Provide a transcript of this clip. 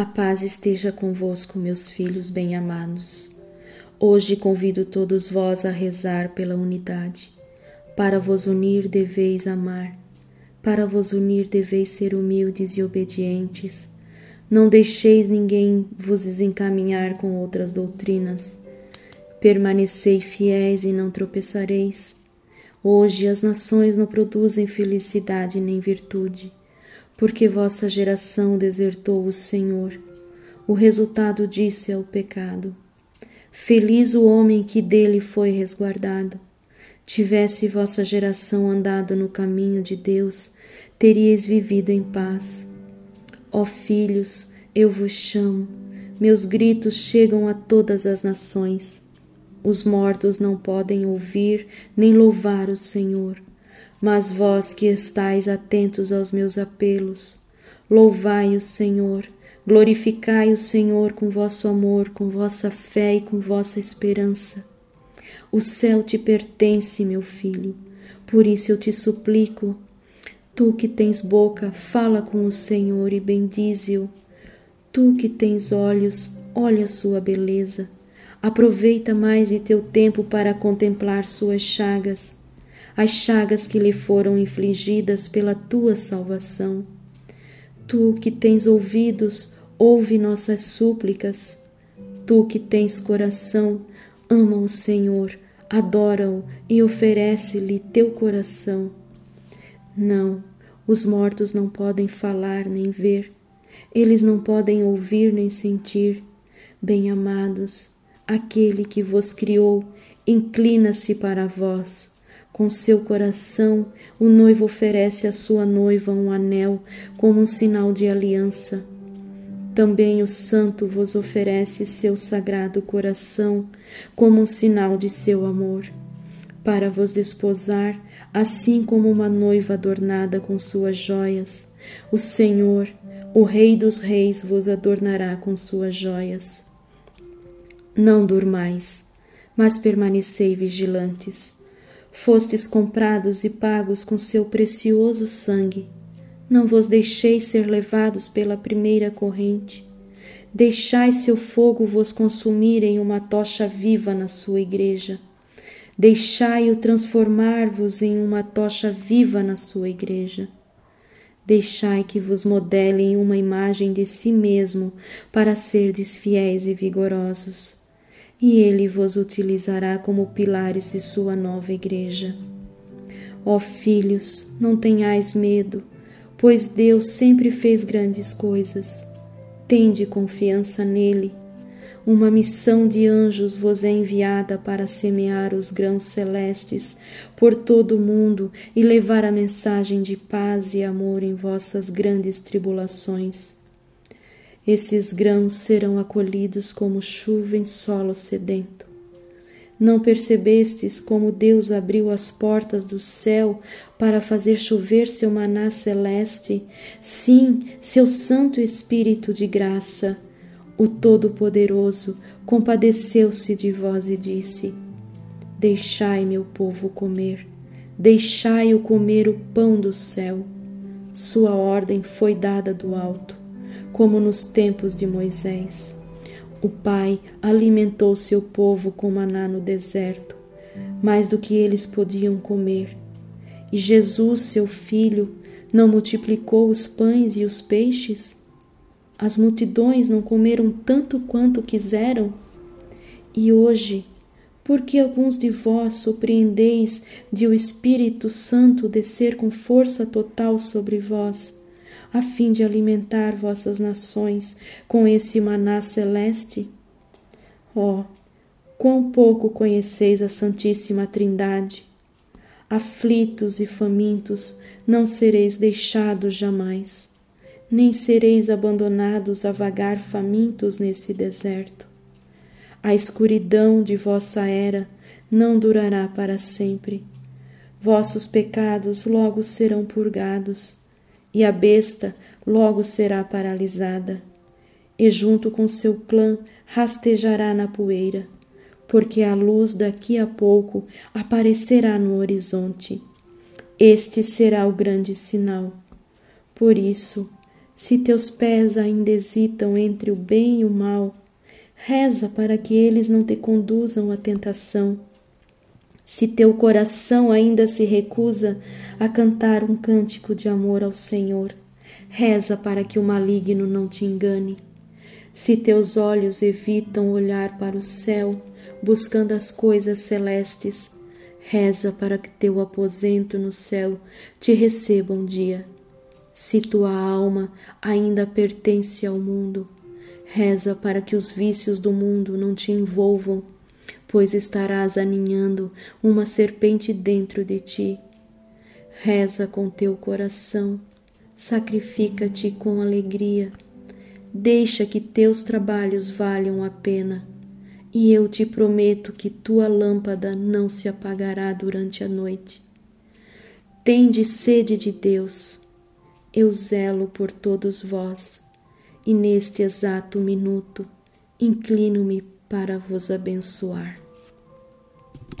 A paz esteja convosco, meus filhos bem-amados. Hoje convido todos vós a rezar pela unidade. Para vos unir deveis amar, para vos unir deveis ser humildes e obedientes. Não deixeis ninguém vos desencaminhar com outras doutrinas. Permanecei fiéis e não tropeçareis. Hoje as nações não produzem felicidade nem virtude porque vossa geração desertou o Senhor. O resultado disso é o pecado. Feliz o homem que dele foi resguardado. Tivesse vossa geração andado no caminho de Deus, teríeis vivido em paz. Ó filhos, eu vos chamo, meus gritos chegam a todas as nações. Os mortos não podem ouvir nem louvar o Senhor mas vós que estáis atentos aos meus apelos, louvai o Senhor, glorificai o Senhor com vosso amor, com vossa fé e com vossa esperança. O céu te pertence, meu filho, por isso eu te suplico. Tu que tens boca, fala com o Senhor e bendize-o. Tu que tens olhos, olha a sua beleza. Aproveita mais de teu tempo para contemplar suas chagas as chagas que lhe foram infligidas pela tua salvação. Tu que tens ouvidos, ouve nossas súplicas. Tu que tens coração, ama o Senhor, adora-o e oferece-lhe teu coração. Não, os mortos não podem falar nem ver, eles não podem ouvir nem sentir. Bem-amados, aquele que vos criou, inclina-se para vós com seu coração, o noivo oferece à sua noiva um anel como um sinal de aliança. Também o santo vos oferece seu sagrado coração como um sinal de seu amor, para vos desposar, assim como uma noiva adornada com suas joias. O Senhor, o Rei dos Reis, vos adornará com suas joias. Não durmais, mas permanecei vigilantes Fostes comprados e pagos com seu precioso sangue. Não vos deixeis ser levados pela primeira corrente. Deixai seu fogo vos consumir em uma tocha viva na sua igreja. Deixai-o transformar-vos em uma tocha viva na sua igreja. Deixai que vos modelem uma imagem de si mesmo para serdes fiéis e vigorosos e ele vos utilizará como pilares de sua nova igreja. Ó filhos, não tenhais medo, pois Deus sempre fez grandes coisas. Tende confiança nele. Uma missão de anjos vos é enviada para semear os grãos celestes por todo o mundo e levar a mensagem de paz e amor em vossas grandes tribulações. Esses grãos serão acolhidos como chuva em solo sedento. Não percebestes como Deus abriu as portas do céu para fazer chover seu maná celeste? Sim, seu Santo Espírito de graça. O Todo-Poderoso compadeceu-se de vós e disse: Deixai meu povo comer, deixai-o comer o pão do céu. Sua ordem foi dada do alto como nos tempos de Moisés. O Pai alimentou seu povo com maná no deserto, mais do que eles podiam comer. E Jesus, seu filho, não multiplicou os pães e os peixes? As multidões não comeram tanto quanto quiseram? E hoje, por que alguns de vós surpreendeis de o Espírito Santo descer com força total sobre vós? A fim de alimentar vossas nações com esse maná celeste? Oh, quão pouco conheceis a Santíssima Trindade! Aflitos e famintos, não sereis deixados jamais, nem sereis abandonados a vagar famintos nesse deserto. A escuridão de vossa era não durará para sempre. Vossos pecados logo serão purgados e a besta logo será paralisada, e junto com seu clã rastejará na poeira, porque a luz daqui a pouco aparecerá no horizonte. Este será o grande sinal. Por isso, Se teus pés ainda hesitam entre o bem e o mal, reza para que eles não te conduzam à tentação. Se teu coração ainda se recusa a cantar um cântico de amor ao Senhor, reza para que o maligno não te engane. Se teus olhos evitam olhar para o céu, buscando as coisas celestes, reza para que teu aposento no céu te receba um dia. Se tua alma ainda pertence ao mundo, reza para que os vícios do mundo não te envolvam, pois estarás aninhando uma serpente dentro de ti. Reza com teu coração, sacrifica-te com alegria Deixa que teus trabalhos valham a pena, e eu te prometo que tua lâmpada não se apagará durante a noite. Tende sede de Deus, eu zelo por todos vós, e neste exato minuto inclino-me para vos abençoar.